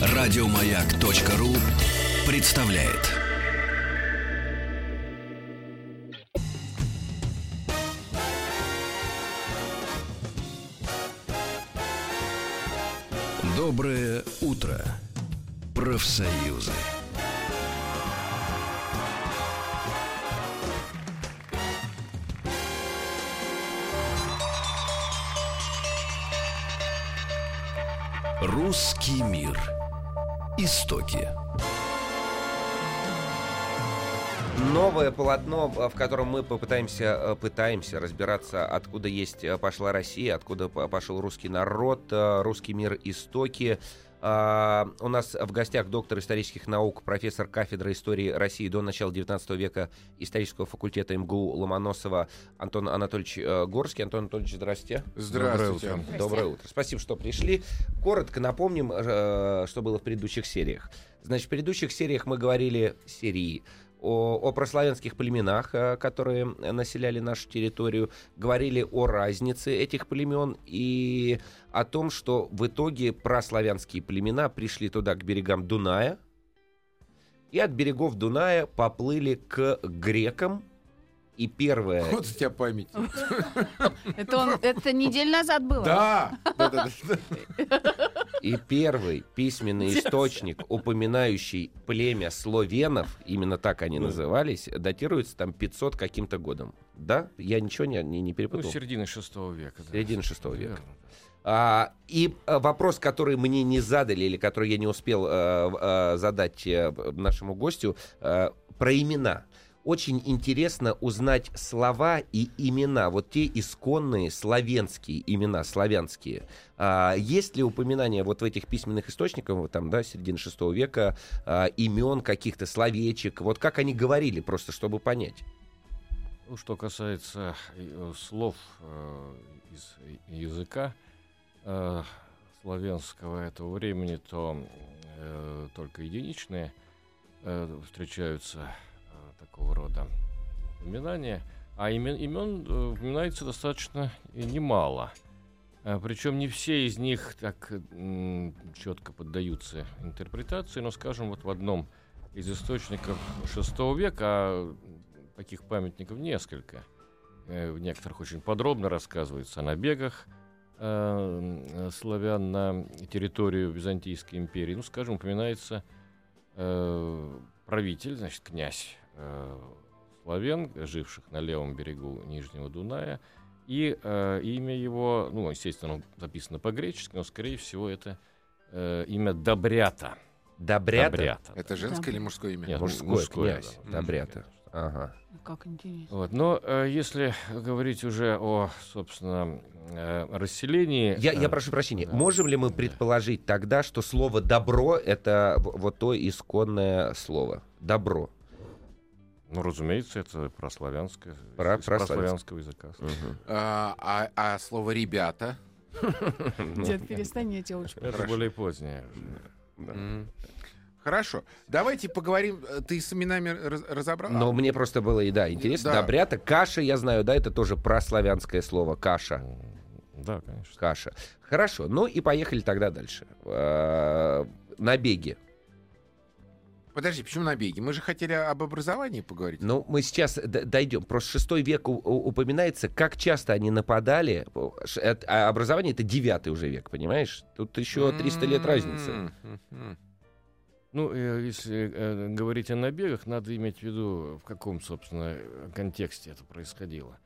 Радиомаяк.ру представляет. Доброе утро, профсоюзы. Русский мир. Истоки. Новое полотно, в котором мы попытаемся э, пытаемся разбираться, откуда есть э, пошла Россия, откуда пошел русский народ, э, русский мир истоки. А, у нас в гостях доктор исторических наук, профессор кафедры истории России до начала 19 века исторического факультета МГУ Ломоносова Антон Анатольевич э, Горский. Антон Анатольевич, здрасте. Здравствуйте. Доброе утро. Спасибо, что пришли. Коротко напомним, э, что было в предыдущих сериях. Значит, в предыдущих сериях мы говорили серии о, о прославянских племенах, э, которые населяли нашу территорию, говорили о разнице этих племен и о том, что в итоге прославянские племена пришли туда, к берегам Дуная, и от берегов Дуная поплыли к грекам, и первое... Вот у тебя память. Это, он, это неделю назад было. Да! И первый письменный источник, упоминающий племя словенов, именно так они назывались, датируется там 500 каким-то годом. Да? Я ничего не, не, не Ну, перепутал. середины шестого века. да. Середины шестого века. Верно. А, и а, вопрос, который мне не задали, или который я не успел э, э, задать э, нашему гостю, э, про имена. Очень интересно узнать слова и имена, вот те исконные славянские имена, славянские. А, есть ли упоминание вот в этих письменных источниках, вот там, да, середины шестого века, а, имен каких-то, словечек, вот как они говорили, просто чтобы понять? Ну, что касается э, слов э, из языка э, славянского этого времени, то э, только единичные э, встречаются такого рода упоминания, а имен, имен э, упоминается достаточно немало. Э, Причем не все из них так четко поддаются интерпретации, но, скажем, вот в одном из источников VI века, а таких памятников несколько. Э, В некоторых очень подробно рассказывается о набегах славян на территорию Византийской империи. Ну, скажем, упоминается правитель, значит, князь славян, живших на левом берегу Нижнего Дуная, и э, имя его, ну, естественно, оно записано по-гречески, но, скорее всего, это э, имя Добрята. Добрята? Добрята. Это женское или мужское имя? Нет, Мужское, мужское, князь, да. Добрята. Ага. Ну, Как интересно. Вот. Но э, если говорить уже о, собственно, э, расселении... Я, э, я прошу прощения, да. можем ли мы Да. предположить тогда, что слово добро это вот то исконное слово? Добро. Ну, разумеется, это прославянское, Про- прославянское. прославянского языка. А, а- а слово «ребята»? Дед, перестань, я тебя очень Это более позднее. Хорошо. Давайте поговорим. Э, Ты с именами раз- разобрал? Но мне просто было, и да, интересно. Да. Добрята. Каша, я знаю, да, это тоже прославянское слово. Каша. Да, конечно. Каша. Хорошо. Ну и поехали тогда дальше. Э, Набеги. Подожди, почему набеги? Мы же хотели об образовании поговорить. Ну, мы сейчас дойдем. Просто шестой век упоминается, как часто они нападали. Это- А образование это девятый уже век, понимаешь? Тут еще 300 лет разницы. М, м, м. Ну, э, если э, говорить о набегах, надо иметь в виду, в каком, собственно, э, контексте это происходило.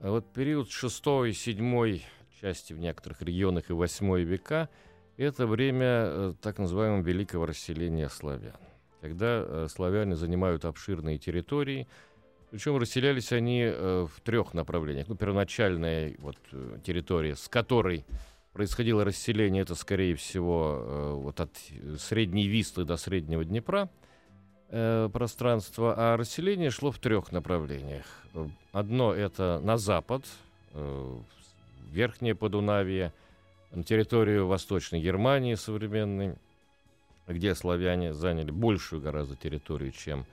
А вот период 6 7 части в некоторых регионах и 8 века — это время э, так называемого великого расселения славян. Когда э, славяне занимают обширные территории, причем расселялись они э, в трех направлениях. Ну, первоначальная вот, э, территория, с которой происходило расселение, это, скорее всего, вот от Средней Вислы до Среднего Днепра пространство, а расселение шло в трех направлениях. Одно — это на запад, Верхнее Подунавье, на территорию Восточной Германии современной, где славяне заняли большую гораздо территорию, чем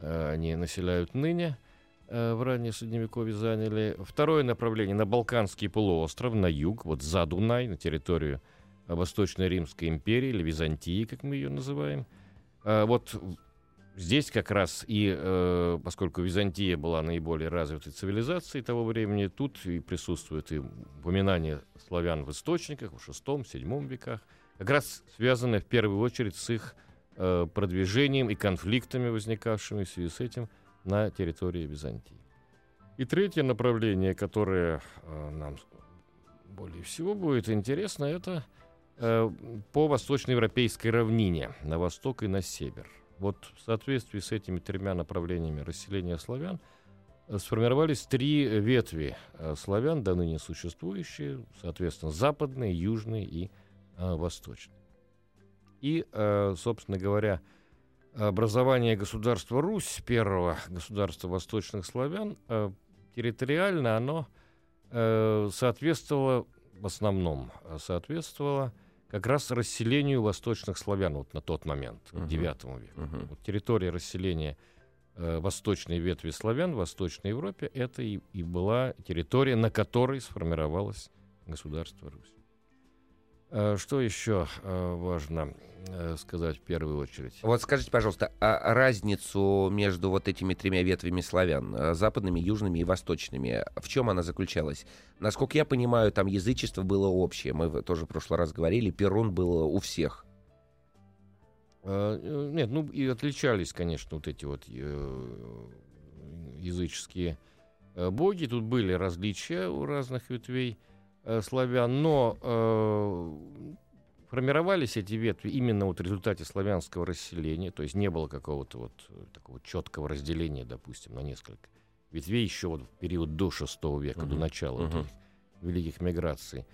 э, они населяют ныне. э, в раннее Средневековье заняли. Второе направление на Балканский полуостров, на юг, вот за Дунай, на территорию э, Восточной Римской империи или Византии, как мы ее называем. Э, вот здесь как раз и, э, поскольку Византия была наиболее развитой цивилизацией того времени, тут и присутствует и упоминание славян в источниках в VI-VII веках, как раз связанное в первую очередь с их э, продвижением и конфликтами, возникавшими в связи с этим на территории Византии. И третье направление, которое э, нам более всего будет интересно, это э, по восточноевропейской равнине, на восток и на север. Вот в соответствии с этими тремя направлениями расселения славян э, сформировались три ветви э, славян, до ныне существующие, соответственно, западные, южные и э. И, э, собственно говоря, образование государства Русь, первого государства восточных славян, э, территориально оно э, соответствовало, в основном соответствовало как раз расселению восточных славян вот на тот момент, Мгм. к IX веку. Мгм. Вот территория расселения э, восточной ветви славян в Восточной Европе это и, и была территория, на которой сформировалось государство Русь. Э, Что еще э, важно э, сказать в первую очередь? Вот скажите, пожалуйста, а разницу между вот этими тремя ветвями славян, западными, южными и восточными, в чем она заключалась? Насколько я понимаю, там язычество было общее. Мы тоже в прошлый раз говорили, Перун был у всех. Нет, ну и отличались, конечно, вот эти вот языческие боги. Тут были различия у разных ветвей э, славян, но э, формировались эти ветви именно вот в результате славянского расселения, то есть не было какого-то вот э, такого четкого разделения, допустим, на несколько ветвей еще вот в период до VI века, до Мгм. начала вот Мгм. этих великих миграций.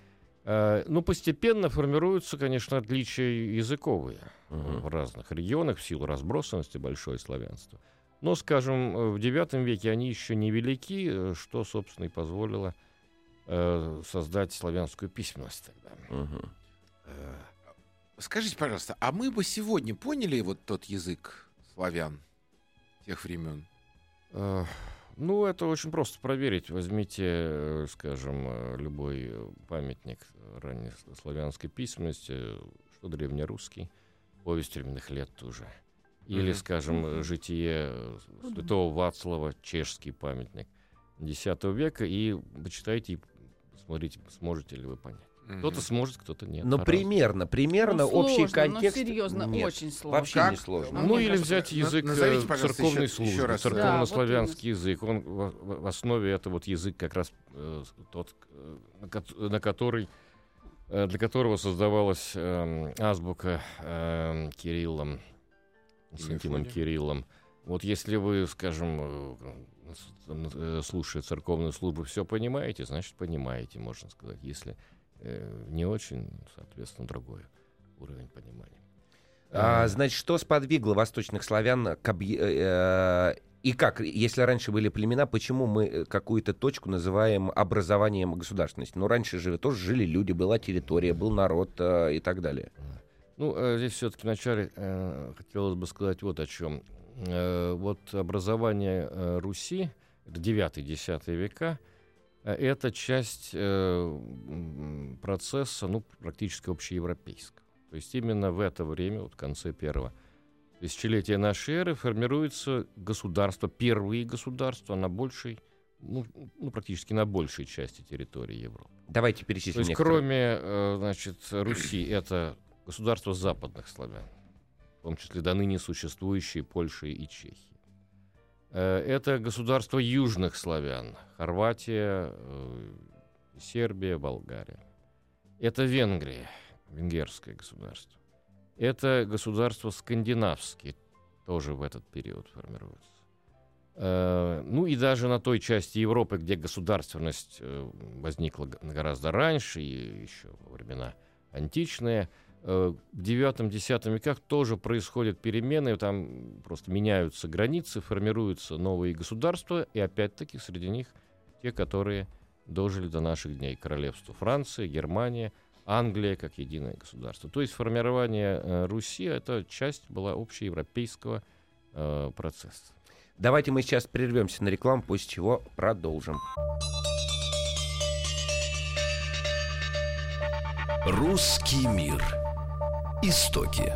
Э, Ну, постепенно формируются, конечно, отличия языковые Мгм. в разных регионах в силу разбросанности большое славянства. Но, скажем, в IX веке они еще не велики, что, собственно, и позволило э, создать славянскую письменность тогда. Э, Скажите, пожалуйста, а мы бы сегодня поняли вот тот язык славян тех времен? э, Ну, это очень просто проверить. Возьмите, э, скажем, э, любой э, памятник ранней славянской письменности, э, что древнерусский, повесть временных лет тоже. Или, скажем, э, житие э, святого Вацлава, чешский памятник X века, и почитайте, и посмотрите, сможете ли вы понять. Кто-то сможет, кто-то нет. Но по-разному. примерно, примерно Ну, общий сложно, контекст. Ну, серьезно, Нет, очень сложно. Вообще Как? не сложно. Ну, Ну, или взять язык назовите, э, церковной еще- службы, еще раз. церковнославянский Да, язык. Он в, в- основе это вот язык как раз э, тот, э, на, кот- на который э, для которого создавалась эм, азбука эм, Кириллом, Константином. Кириллом. Вот если вы, скажем, э, э, слушая церковную службу, все понимаете, значит понимаете, можно сказать. Если э, не очень, соответственно, другой уровень понимания. А, Э, значит, что сподвигло восточных славян к объ- э, и как, если раньше были племена, почему мы э, какую-то точку называем образованием государственности? Ну, раньше же тоже жили люди, была территория, был народ э, и так далее. Ну, э, здесь все-таки вначале э, хотелось бы сказать вот о чем. Э, вот образование э, Руси, это 9-10 века, э, это часть э, процесса, ну, практически общеевропейского. То есть именно в это время, вот в конце первого тысячелетия нашей эры, формируется государство, первые государства на большей, ну, ну, практически на большей части территории Европы. Давайте То перечислим есть, некоторые. кроме, э, значит, Руси, это государства западных славян, в том числе до ныне существующие Польши и Чехии. Э, Это государства южных славян, Хорватия, э, Сербия, Болгария. Это Венгрия, венгерское государство. Это государства скандинавские, тоже в этот период формируются. Э, Ну и даже на той части Европы, где государственность возникла гораздо раньше, и еще во времена античные, в IX-X веках тоже происходят перемены, там просто меняются границы, формируются новые государства, и опять-таки среди них те, которые дожили до наших дней. Королевство Франция, Германия, Англия как единое государство. То есть формирование э, Руси — это часть была общеевропейского э, процесса. Давайте мы сейчас прервемся на рекламу, после чего продолжим. Русский мир. Истоки.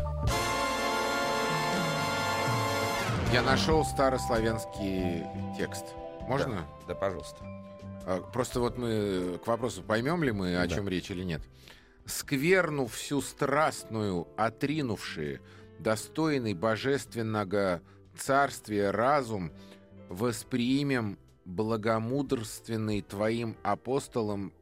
Я нашел старославянский текст. Можно? Да, да, пожалуйста. А, Просто вот мы к вопросу, поймем ли мы, о Да. чем речь или нет. «Скверну всю страстную, отринувшие, достойный божественного царствия разум, восприимем благомудрственный твоим апостолом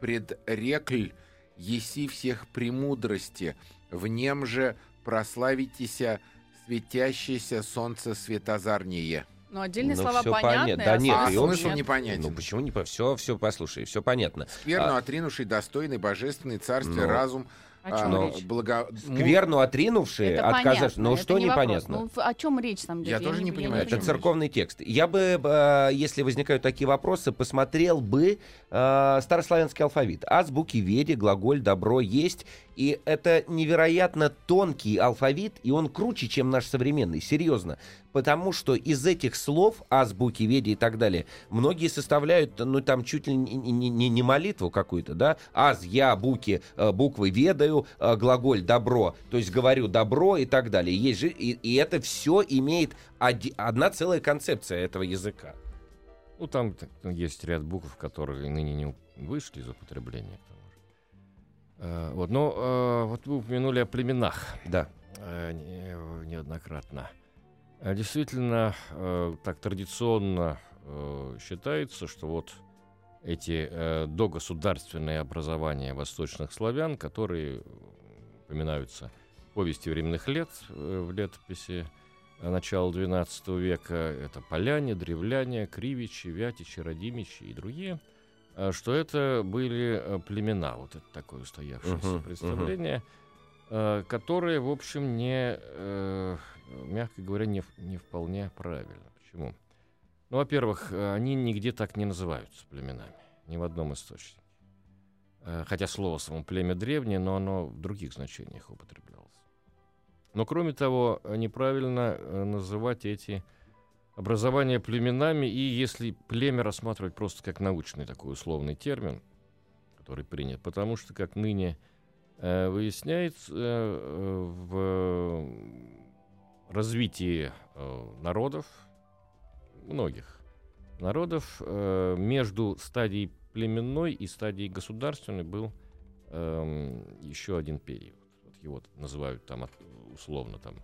предрекль, еси всех премудрости, в нем же прославитеся светящееся солнце светозарнее». Ну, отдельные Ну, слова понятны. понятно. Да нет, А и он смысл нет. непонятен. Ну почему не по все, все послушай, все понятно. Скверну А- отринувший достойный божественный царствие Ну, разум. О чем а, речь? благо- Скверну отринувшие, понятно, Ну что не вопрос. непонятно? Ну, о чем речь там Я идет? тоже не понимаю, о Это церковный текст. Я бы, э, если возникают такие вопросы, посмотрел бы э, старославянский алфавит. Азбуки, веди, глаголь, добро есть. И это невероятно тонкий алфавит, и он круче, чем наш современный. Серьезно. Потому что из этих слов, азбуки, веди и так далее, многие составляют, ну, там, чуть ли не, не- не- не молитву какую-то, да? Аз, я, буки, э, буквы ведаю, э, глаголь добро, то есть говорю добро и так далее. Есть же, и, и это все имеет оди- одна целая концепция этого языка. Ну, там есть ряд букв, которые ныне не вышли из употребления. Э, вот, но э, вот вы упомянули о племенах Да. э, не- неоднократно. Э, Действительно, э, так традиционно э, считается, что вот эти э, догосударственные образования восточных славян, которые упоминаются в повести временных лет э, в летописи э, начала XII века, это поляне, древляне, кривичи, вятичи, радимичи и другие, э, что это были э, племена, вот это такое устоявшееся Мгм, представление, э, которые, в общем, не, мягко говоря, не, не вполне правильно. Почему? Ну, во-первых, э, они нигде так не называются племенами, ни в одном источнике. Э, Хотя слово само племя древнее, но оно в других значениях употреблялось. Но, кроме того, неправильно э, называть эти образования племенами, и если племя рассматривать просто как научный такой условный термин, который принят, потому что, как ныне выясняется, в развитии народов, многих народов, э, между стадией племенной и стадией государственной был эм, еще один период. Вот его называют там условно там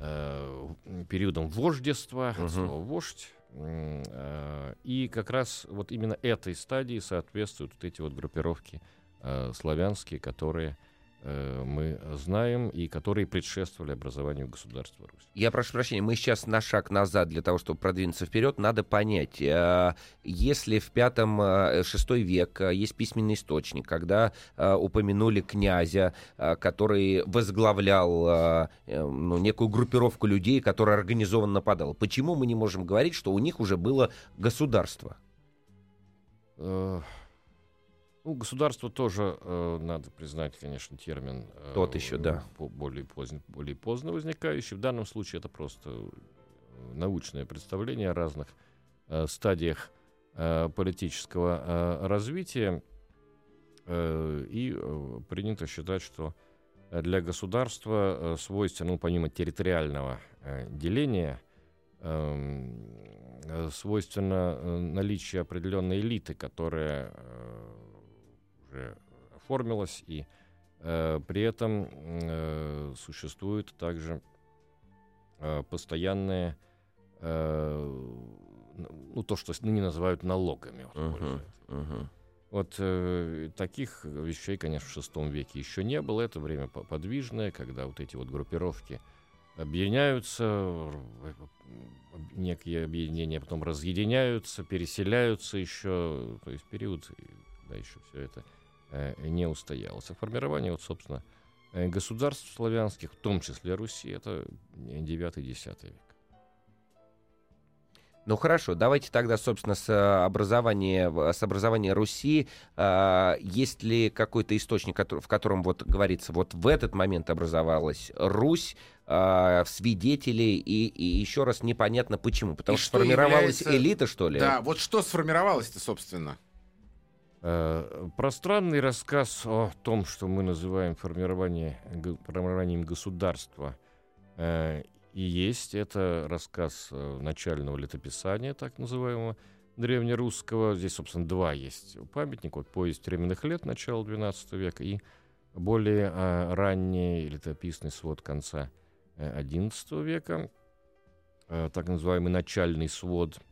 э, периодом вождества, от Мгм. слова вождь. Э, И как раз вот именно этой стадии соответствуют вот эти вот группировки э, славянские, которые э, мы знаем и которые предшествовали образованию государства Русь. Я прошу прощения, мы сейчас на шаг назад для того, чтобы продвинуться вперед, надо понять, э, если в пятом, э, шестой век э, есть письменный источник, когда э, упомянули князя, э, который возглавлял э, э, ну, некую группировку людей, которая организованно нападала, почему мы не можем говорить, что у них уже было государство? Э, Ну, государство тоже, э, надо признать, конечно, термин... э, Тот еще, да. по- Более поздно, более поздно возникающий. В данном случае это просто э, научное представление о разных э, стадиях э, политического э, развития. Э, И э, принято считать, что э, для государства э, свойственно, ну, помимо территориального э, деления, эм, э, свойственно э, наличие определенной элиты, которая э, уже оформилась, и э, при этом э, существует также э, постоянные, э, ну, то, что ныне называют налогами. вот, пользуясь. мгм. Вот э, таких вещей, конечно, в шестом веке еще не было. Это время по- подвижное, когда вот эти вот группировки объединяются, некие объединения потом разъединяются, переселяются еще. То есть период, когда еще все это не устоялось. А формирование, вот, собственно, э, государств славянских, в том числе Руси, это 9-10 век. Ну хорошо, давайте тогда, собственно, с э, образования, с образования Руси, а, есть ли какой-то источник, в котором вот говорится, вот в этот момент образовалась Русь, а, свидетелей, и, и еще раз непонятно почему. Потому И что что сформировалась является- элита, что ли? Да, вот что сформировалось-то, собственно? Э, Пространный рассказ о том, что мы называем формирование, формированием государства, э, и есть. Это рассказ э, начального летописания, так называемого, древнерусского. Здесь, собственно, два есть памятника. Вот «Повесть временных лет» начала XII века и более э, ранний летописный свод конца э, XI века, э, так называемый начальный свод – Э,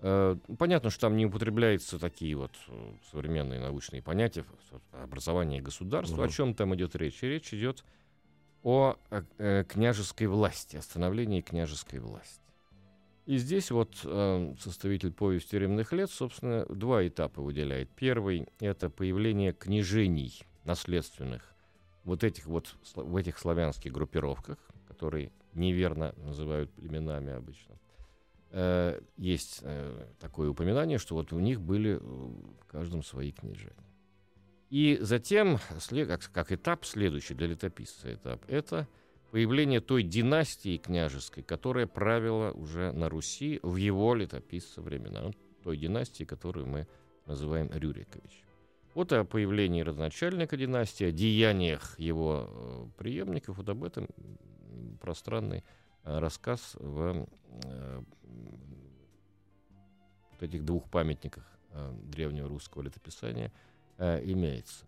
Понятно, что там не употребляются такие вот э, современные научные понятия образование государства. О Мгм. чем там идет речь? Речь идет о э, э, княжеской власти, о становлении княжеской власти. И здесь вот э, составитель повести временных лет, собственно, два этапа выделяет. Первый — это появление княжений наследственных вот этих вот в этих славянских группировках, которые неверно называют племенами обычно. Э, есть э, такое упоминание, что вот у них были э, в каждом свои княжения. И затем, как, как этап следующий для летописца этап, это появление той династии княжеской, которая правила уже на Руси в его летописца времена. Той династии, которую мы называем Рюрикович. Вот о появлении родоначальника династии, о деяниях его э, преемников, вот об этом пространный рассказ в э, вот этих двух памятниках э, древнего русского летописания э, имеется.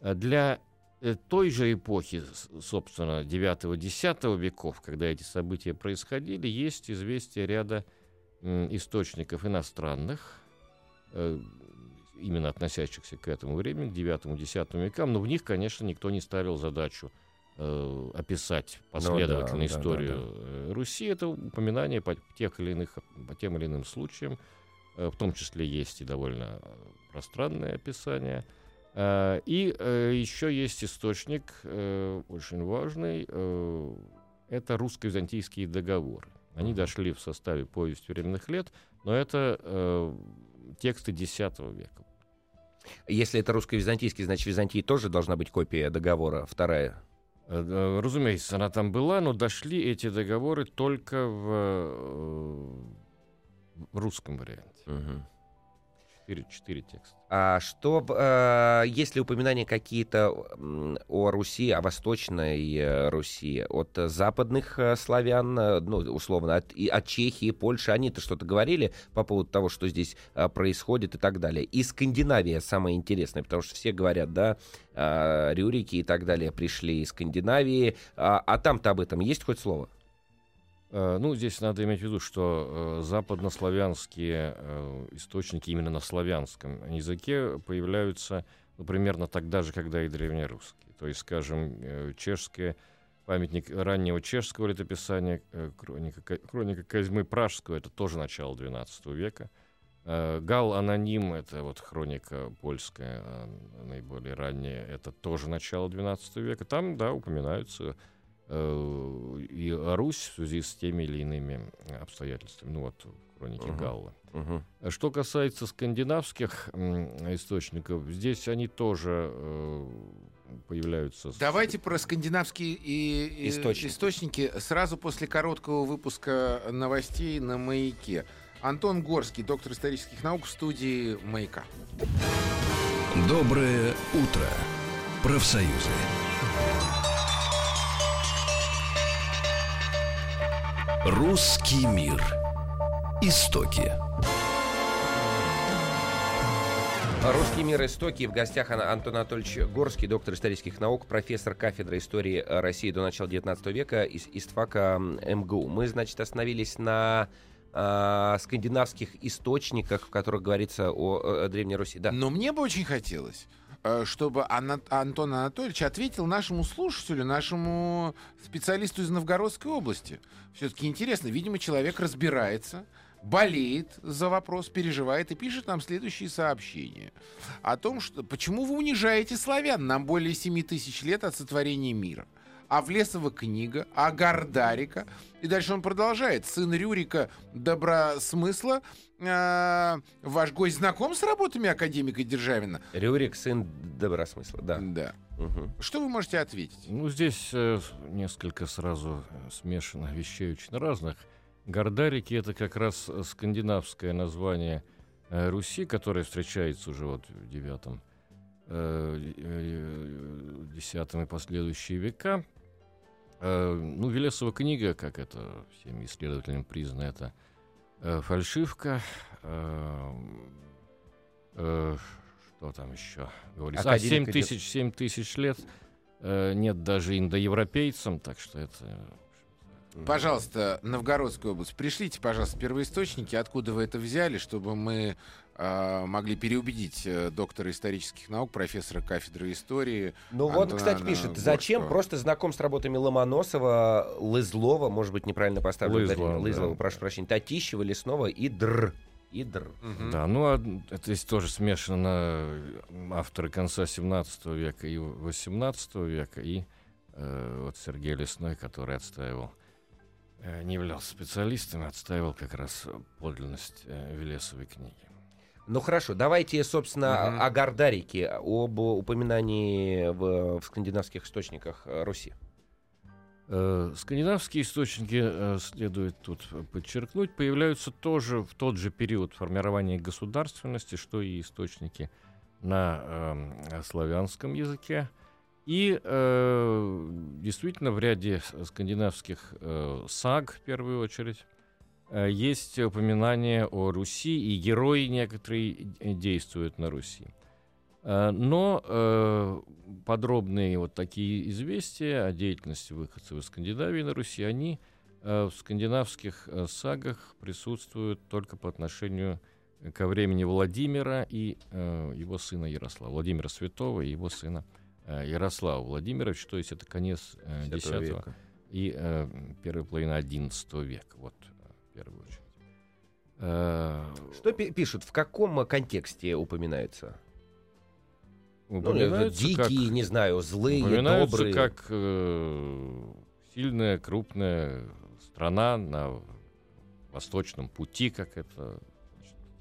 Для э, той же эпохи, собственно, 9-10 веков, когда эти события происходили, есть известие ряда источников иностранных, э, именно относящихся к этому времени, к 9-10 векам, но в них, конечно, никто не ставил задачу э, описать последовательную да, да, историю э, Руси. Это упоминание по, тех или иных, по тем или иным случаям. Э, в том числе есть и довольно пространное описание. Э, и э, еще есть источник э, очень важный. э, это русско-византийские договоры. Они дошли в составе повести временных лет, но это э, тексты X века. Если это русско-византийский, значит, в Византии тоже должна быть копия договора, вторая. Э, Разумеется, она там была, но дошли эти договоры только в, э, в русском варианте. Четыре, четыре текста. А что, э, есть ли упоминания какие-то о Руси, о Восточной э, Руси, от западных э, славян, э, ну, условно, от, и от Чехии, Польши, они-то что-то говорили по поводу того, что здесь происходит и так далее. И Скандинавия самое интересное, потому что все говорят, да, Рюрики и так далее пришли из Скандинавии, а, а там-то об этом есть хоть слово? Э, Ну, здесь надо иметь в виду, что э, западнославянские э, источники именно на славянском языке появляются ну, примерно тогда же, когда и древнерусские. То есть, скажем, чешское памятник раннего чешского летописания, хроника, Ка- хроника Козьмы Пражского, это тоже начало XII века. Гал Аноним, это вот хроника польская, наиболее ранняя, это тоже начало XII века. Там, да, упоминаются и Русь в связи с теми или иными обстоятельствами. Ну вот, в хронике Мгм. Галла. А Что касается скандинавских м, источников, здесь они тоже э, появляются. с- Давайте про скандинавские и Источники. источники сразу после короткого выпуска новостей на «Маяке». Антон Горский, доктор исторических наук в студии «Маяка». Доброе утро, профсоюзы. Русский мир. Истоки. Русский мир истоки. В гостях Ан- Антон Анатольевич Горский, доктор исторических наук, профессор кафедры истории э, России до начала 19 века из ИСТФАКа МГУ. Мы, значит, остановились на а, скандинавских источниках, в которых говорится о, э, Древней Руси. Да. Но мне бы очень хотелось, э, чтобы Ана- Антон Анатольевич ответил нашему слушателю, нашему специалисту из Новгородской области. Все-таки интересно, видимо, человек разбирается, болеет за вопрос, переживает и пишет нам следующие сообщения. О том, что почему вы унижаете славян? Нам более 7 тысяч лет от сотворения мира. Авлесова книга, Агардарика. И дальше он продолжает. Сын Рюрика Добросмысла. Э, ваш гость знаком с работами академика Державина? Рюрик, сын добросмысла, да. Да. Мгм. Что вы можете ответить? Ну, здесь э, несколько сразу э, смешанных вещей очень разных. Гордарики — это как раз э, скандинавское название э, Руси, которое встречается уже вот в девятом, э, десятом и последующие века. Э, ну, Велесова книга, как это всеми исследователями признано, это э, фальшивка. Э, э, что там еще говорится? А, Академик 7 идет. тысяч, 7 тысяч лет нет даже индоевропейцам, так что это... Пожалуйста, Новгородская область, пришлите, пожалуйста, первоисточники, откуда вы это взяли, чтобы мы э, могли переубедить э, доктора исторических наук, профессора кафедры истории. Ну вот, кстати, пишет, зачем просто знаком с работами Ломоносова, Лызлова, может быть, неправильно поставлю Лызлова, Лызлова, да. прошу прощения, Татищева, Лесного и Др. И Др. Мгм. Да, ну а это здесь тоже смешано авторы конца 17 века и 18 века, и э, вот Сергей Лесной, который отстаивал, э, не являлся специалистом, отстаивал как раз подлинность э, Велесовой книги. Ну хорошо, давайте, собственно, Мгм. о Гордарике, об упоминании в, в скандинавских источниках э, Руси. Э, Скандинавские источники, э, следует тут подчеркнуть, появляются тоже в тот же период формирования государственности, что и источники на эм, славянском языке. И э, действительно в ряде с- скандинавских э, саг, в первую очередь, э, есть упоминание о Руси, и герои некоторые э, действуют на Руси. Э, Но э, подробные вот такие известия о деятельности выходцев из Скандинавии на Руси, они э, в скандинавских э, сагах присутствуют только по отношению ко времени Владимира и э, его сына Ярослава. Владимира Святого и его сына э, Ярослава Владимировича, то есть это конец э, X века. и э, первая половина XI века, вот э, в первую очередь. Э, Что пи- пишут, в каком контексте упоминается? Ну, упоминаются дикие, как- не знаю, злые, Упоминаются добрые. как э, сильная, крупная страна на восточном пути, как это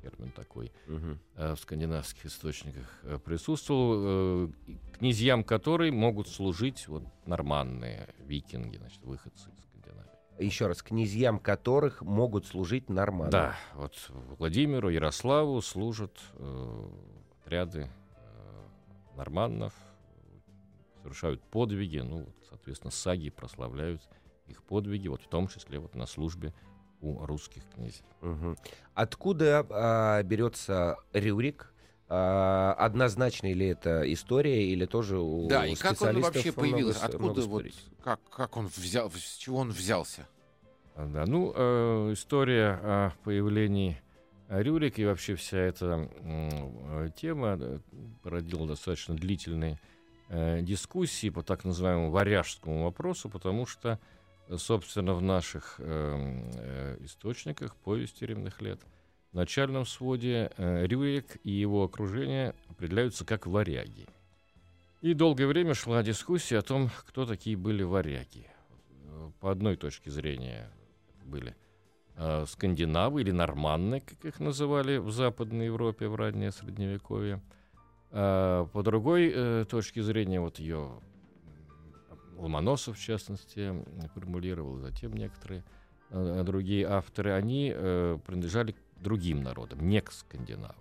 термин такой э, в скандинавских источниках э, присутствовал, э, князьям которой могут служить вот норманные викинги, значит, выходцы из Скандинавии. Еще раз, князьям которых могут служить нормально. Да, вот Владимиру, Ярославу служат э, отряды э, норманнов, совершают подвиги, ну, вот, соответственно, саги прославляют их подвиги, вот в том числе вот на службе у русских князей. Мгм. Откуда а, берется Рюрик? А, однозначно ли это история, или тоже у Да, и как он вообще много появился? с- Откуда много вот, как, как он взял, с чего он взялся? А, Да, ну, э, история о появлении Рюрика и вообще вся эта э, тема э, породила достаточно длительные э, дискуссии по так называемому варяжскому вопросу, потому что, э, собственно, в наших э, э, источниках повести римных лет в начальном своде э, Рюрик и его окружение определяются как варяги. И долгое время шла дискуссия о том, кто такие были варяги. По одной точке зрения были э, скандинавы или норманны, как их называли в Западной Европе в раннее Средневековье. А по другой э, точке зрения, вот ее Ломоносов, в частности, формулировал, затем некоторые э, другие авторы, они э, принадлежали к другим народам, не к скандинавам.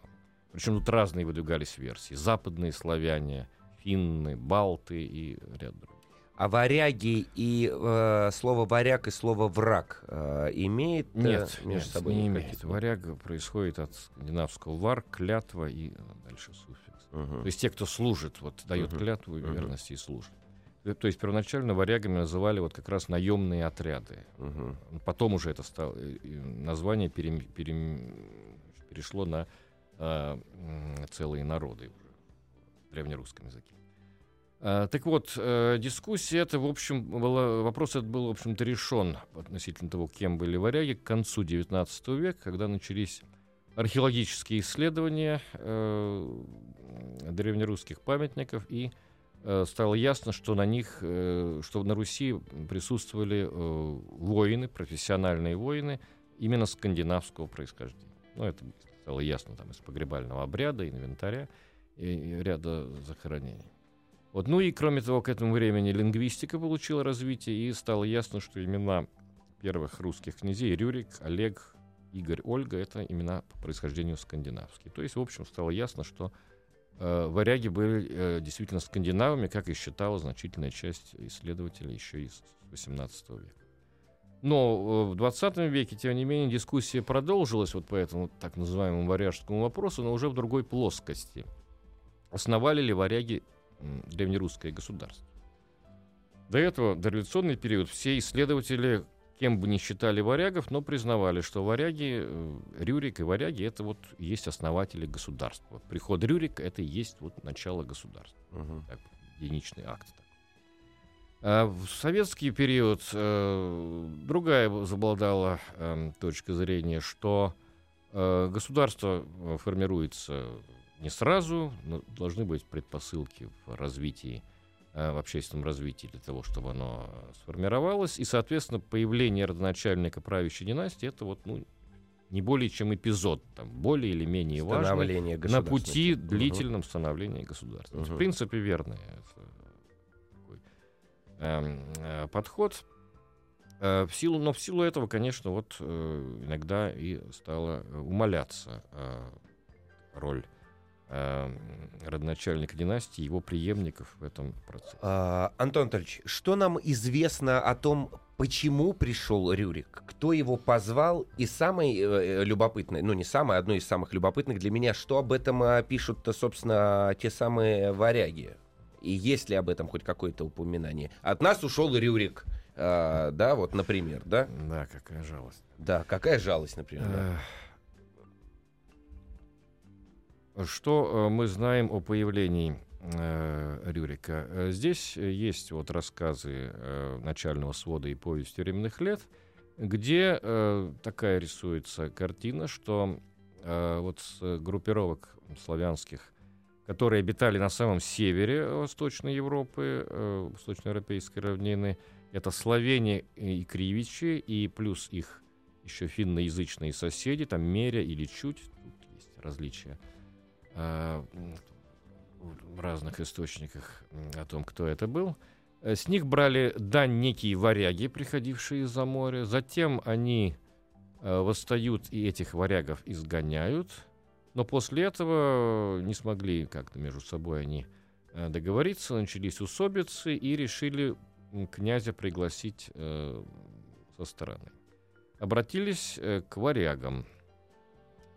Причем тут разные выдвигались версии. Западные славяне, финны, балты и ряд других. А варяги и э, слово варяг и слово враг э, имеет э, Нет, между нет, собой не имеет. Варяг происходит от скандинавского вар, клятва и э, дальше суффикс. Мгм. То есть те, кто служит, вот дает Мгм. клятву и Мгм. верности и служит. Э, То есть первоначально варягами называли вот как раз наемные отряды. Мгм. Потом уже это стало, э, э, название перем- перем- перешло на м, целые народы в древнерусском языке. А, так вот, э, дискуссия эта, в общем, была, вопрос этот был, в общем-то, решен относительно того, кем были варяги к концу XIX века, когда начались археологические исследования э, древнерусских памятников и э, стало ясно, что на них, э, что на Руси присутствовали э, воины, профессиональные воины, именно скандинавского происхождения. Ну, это стало ясно там из погребального обряда, инвентаря и ряда захоронений. Вот. Ну и, кроме того, к этому времени лингвистика получила развитие, и стало ясно, что имена первых русских князей Рюрик, Олег, Игорь, Ольга — это имена по происхождению скандинавские. То есть, в общем, стало ясно, что э, варяги были э, действительно скандинавами, как и считала значительная часть исследователей еще из XVIII века. Но э, в 20 веке, тем не менее, дискуссия продолжилась вот по этому так называемому варяжскому вопросу, но уже в другой плоскости. Основали ли варяги древнерусское государство? До этого, до революционный период, все исследователи, кем бы ни считали варягов, но признавали, что варяги, э, Рюрик и варяги — это вот есть основатели государства. Приход Рюрика — это и есть вот начало государства. Мгм. Так, единичный акт. А в советский период э, другая забладала э, точка зрения, что э, государство э, формируется не сразу, но должны быть предпосылки в развитии, в общественном развитии для того, чтобы оно сформировалось. И, соответственно, появление родоначальника правящей династии это вот, ну, не более чем эпизод, там, более или менее важный на пути длительном становления государства. Мгм. В принципе, верный это такой, эм, э, подход. Э, в силу, но в силу этого, конечно, вот э, иногда и стала э, умаляться э, роль э, родоначальника династии, его преемников в этом процессе. А, Антон Анатольевич, что нам известно о том, почему пришел Рюрик? Кто его позвал? И самое э, любопытное, ну не самое, одно из самых любопытных для меня, что об этом э, пишут, собственно, те самые варяги? И есть ли об этом хоть какое-то упоминание? От нас ушел Рюрик, а, да, вот, например, да? Да, какая жалость. Да, какая жалость, например. да. Что э, мы знаем о появлении э, Рюрика? Э, Здесь есть вот рассказы начального свода и повесть тюремных лет, где такая рисуется картина, что вот с группировок славянских, которые обитали на самом севере Восточной Европы, Восточноевропейской равнины, это славяне и кривичи, и плюс их еще финноязычные соседи, там Меря или Чуть, тут есть различия в разных источниках о том, кто это был. Э, С них брали дань некие варяги, приходившие из-за моря. Затем они э, восстают и этих варягов изгоняют. Но после этого не смогли как-то между собой они э, договориться, начались усобицы и решили князя пригласить э, со стороны. Обратились э, к варягам.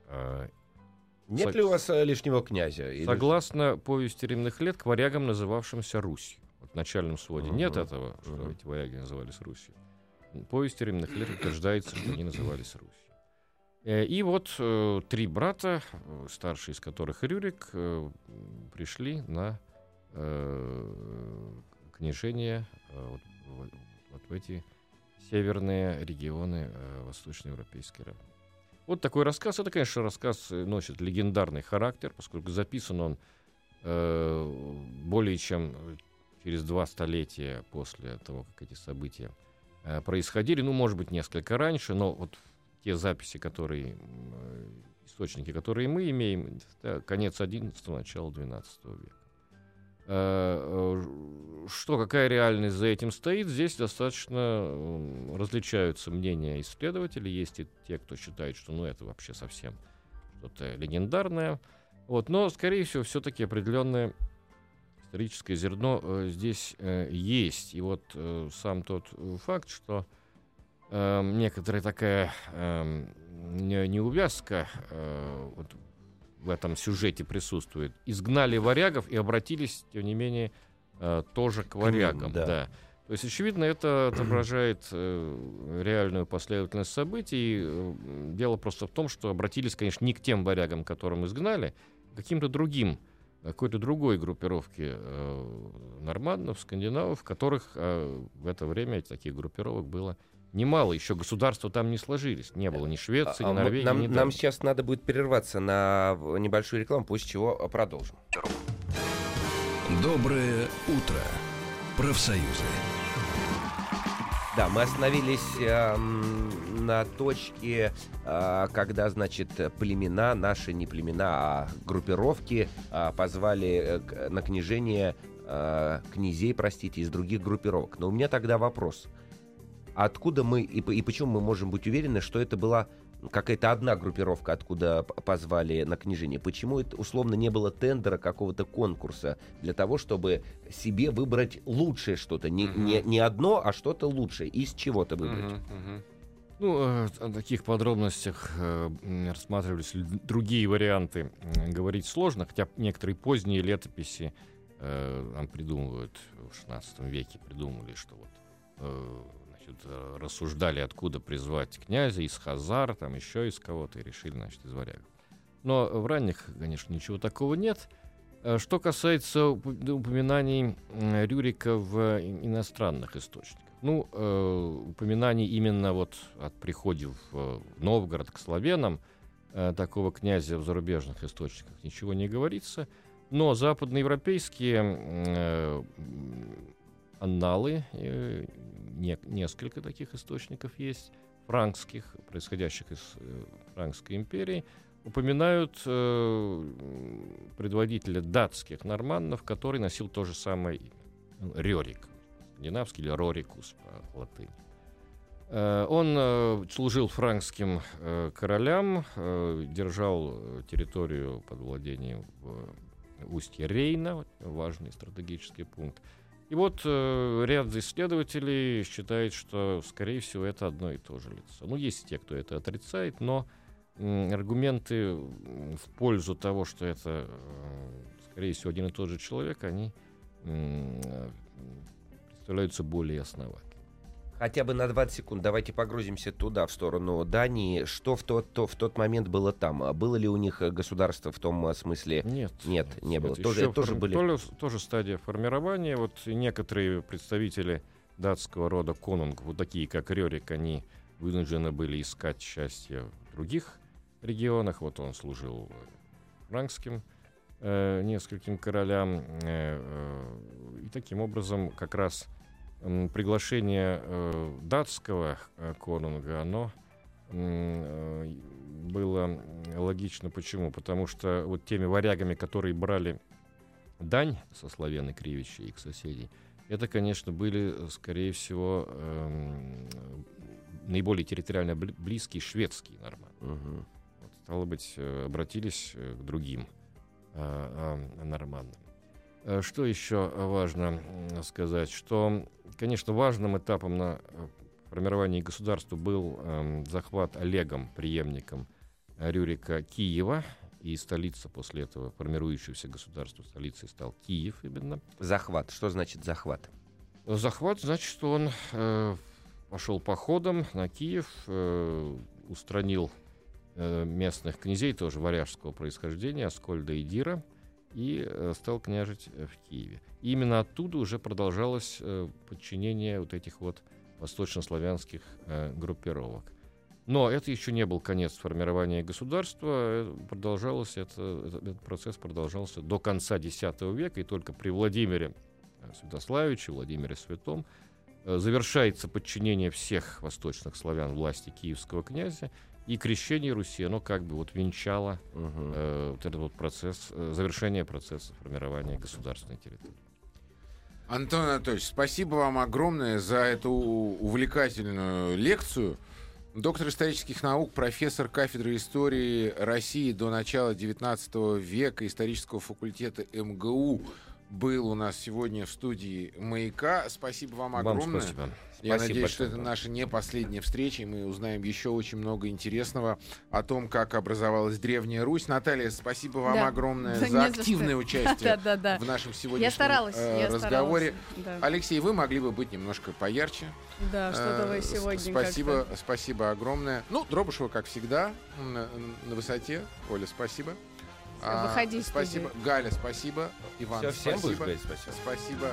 Э, Нет сог- ли у вас э, лишнего князя? Или- Согласно повести римных лет, к варягам, называвшимся Русью. Вот в начальном своде Мгм. нет этого, что Мгм. эти варяги назывались Русью. В повести римных лет утверждается, что они назывались Русью. Э, И вот э, три брата, э, старший из которых Рюрик, э, пришли на э, княжение вот, в- вот в эти северные регионы восточноевропейской равнины. Вот такой рассказ. Это, конечно, рассказ э, носит легендарный характер, поскольку записан он э, более чем через два столетия после того, как эти события э, происходили. Ну, может быть, несколько раньше, но вот те записи, которые, э, источники, которые мы имеем, это конец 11 начало 12 века. Э, э, Что, какая реальность за этим стоит, здесь достаточно различаются мнения исследователей. Есть и те, кто считает, что ну, это вообще совсем что-то легендарное. Вот, но, скорее всего, все-таки определенное историческое зерно э, здесь э, есть. И вот э, сам тот э, факт, что э, некоторая такая э, не- неувязка э, вот в этом сюжете присутствует. Изгнали варягов и обратились, тем не менее, э, тоже к ним, варягам. да. да. То есть, очевидно, это отображает э, реальную последовательность событий. Э, Дело просто в том, что обратились, конечно, не к тем варягам, которым изгнали, а к каким-то другим, какой-то другой группировке э, нормандов, скандинавов, которых э, в это время таких группировок было немало. Еще государства там не сложились. Не было ни Швеции, А, ни мы- Норвегии, нам, ни нам сейчас надо будет прерваться на небольшую рекламу, после чего продолжим. Доброе утро, профсоюзы. Да, мы остановились э, на точке, э, когда, значит, племена, наши не племена, а группировки э, позвали э, на княжение э, князей, простите, из других группировок. Но у меня тогда вопрос. Откуда мы и, по- и почему мы можем быть уверены, что это была какая-то одна группировка, откуда позвали на княжение? Почему это условно не было тендера, какого-то конкурса для того, чтобы себе выбрать лучшее что-то? Не, Мгм. не, не одно, а что-то лучшее. Из чего-то выбрать. Мгм, мгм. Ну, э, о таких подробностях э, рассматривались ли другие варианты. Говорить сложно, хотя некоторые поздние летописи э, придумывают в 16 веке, придумали, что вот э, значит, э, рассуждали, откуда призвать князя, из Хазар, там еще из кого-то, и решили, значит, из варягов. Но в ранних, конечно, ничего такого нет. Э, Что касается уп- упоминаний Рюрика в иностранных источниках. Ну, э, упоминаний именно вот от приходив в Новгород к славянам такого князя в зарубежных источниках ничего не говорится. Но западноевропейские анналы, не- несколько таких источников есть, франкских, происходящих из э, Франкской империи, упоминают э, предводителя датских норманнов, который носил то же самое. Ну, Рерик, скандинавский или Рорикус по латыни. Э, Он э, служил франкским э, королям, держал территорию под владением в устье Рейна, важный стратегический пункт. И вот э, ряд исследователей считает, что, скорее всего, это одно и то же лицо. Ну, есть те, кто это отрицает, но м, аргументы в пользу того, что это, э, скорее всего, один и тот же человек, они э, представляются более основательными. Хотя бы на 20 секунд давайте погрузимся туда, в сторону Дании. Что в тот, то, в тот момент было там? Было ли у них э, государство в том э, смысле? Нет. Нет, не было. Это Тоже- тоже форми- были- то ли- тоже стадия формирования. Вот некоторые представители датского рода конунг, вот такие как Рерик, они вынуждены были искать счастье в других регионах. Вот он служил франкским э, нескольким королям. э, э, и таким образом как раз приглашение э, датского э, конунга, оно э, было логично. Почему? Потому что вот теми варягами, которые брали дань со славян и кривичей, их соседей, это, конечно, были, скорее всего, эм, наиболее территориально бли- близкие шведские норманы. Мгм. Вот, стало быть, обратились к другим норманнам. Э, Что еще важно м, сказать? Что, конечно, важным этапом на э, формировании государства был эм, захват Олегом, преемником э, Рюрика Киева, и столица после этого формирующегося государства столицей стал Киев именно. Захват. Что значит захват? Захват, значит, что он э, пошел походом на Киев, э, устранил э, местных князей, тоже варяжского происхождения, Аскольда и Дира, и э, стал княжить э, в Киеве. И именно оттуда уже продолжалось э, подчинение вот этих вот восточнославянских группировок. Но это еще не был конец формирования государства. Продолжалось это, это- этот процесс продолжался до конца X века, и только при Владимире Святославиче, Владимире Святом завершается подчинение всех восточных славян власти киевского князя, и крещение Руси, оно как бы вот венчало Мгм. э, вот этот вот процесс, э, завершение процесса формирования государственной территории. Антон Анатольевич, спасибо вам огромное за эту увлекательную лекцию. Доктор исторических наук, профессор кафедры истории России до начала XIX века исторического факультета МГУ был у нас сегодня в студии «Маяка». Спасибо вам Вам огромное. спасибо. Я Спасибо надеюсь, что это наша не последняя встреча, и мы узнаем еще очень много интересного о том, как образовалась Древняя Русь. Наталья, спасибо вам Да. огромное Да за не за активное что. участие Да-да-да. в нашем Я сегодняшнем старалась, э, я разговоре. старалась. Да, Алексей, вы могли бы быть немножко поярче. Да, что-то Э, вы с- сегодня Спасибо, спасибо огромное. Ну, Дробышева, как всегда, на, на высоте. Оля, спасибо. А, выходи из Спасибо. студии. Галя, спасибо. Иван, Всё, всем будешь спасибо. говорить спасибо? Спасибо.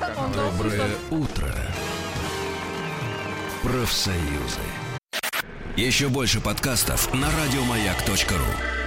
а, Доброе утро, профсоюзы. Еще больше подкастов на радиомаяк.ру.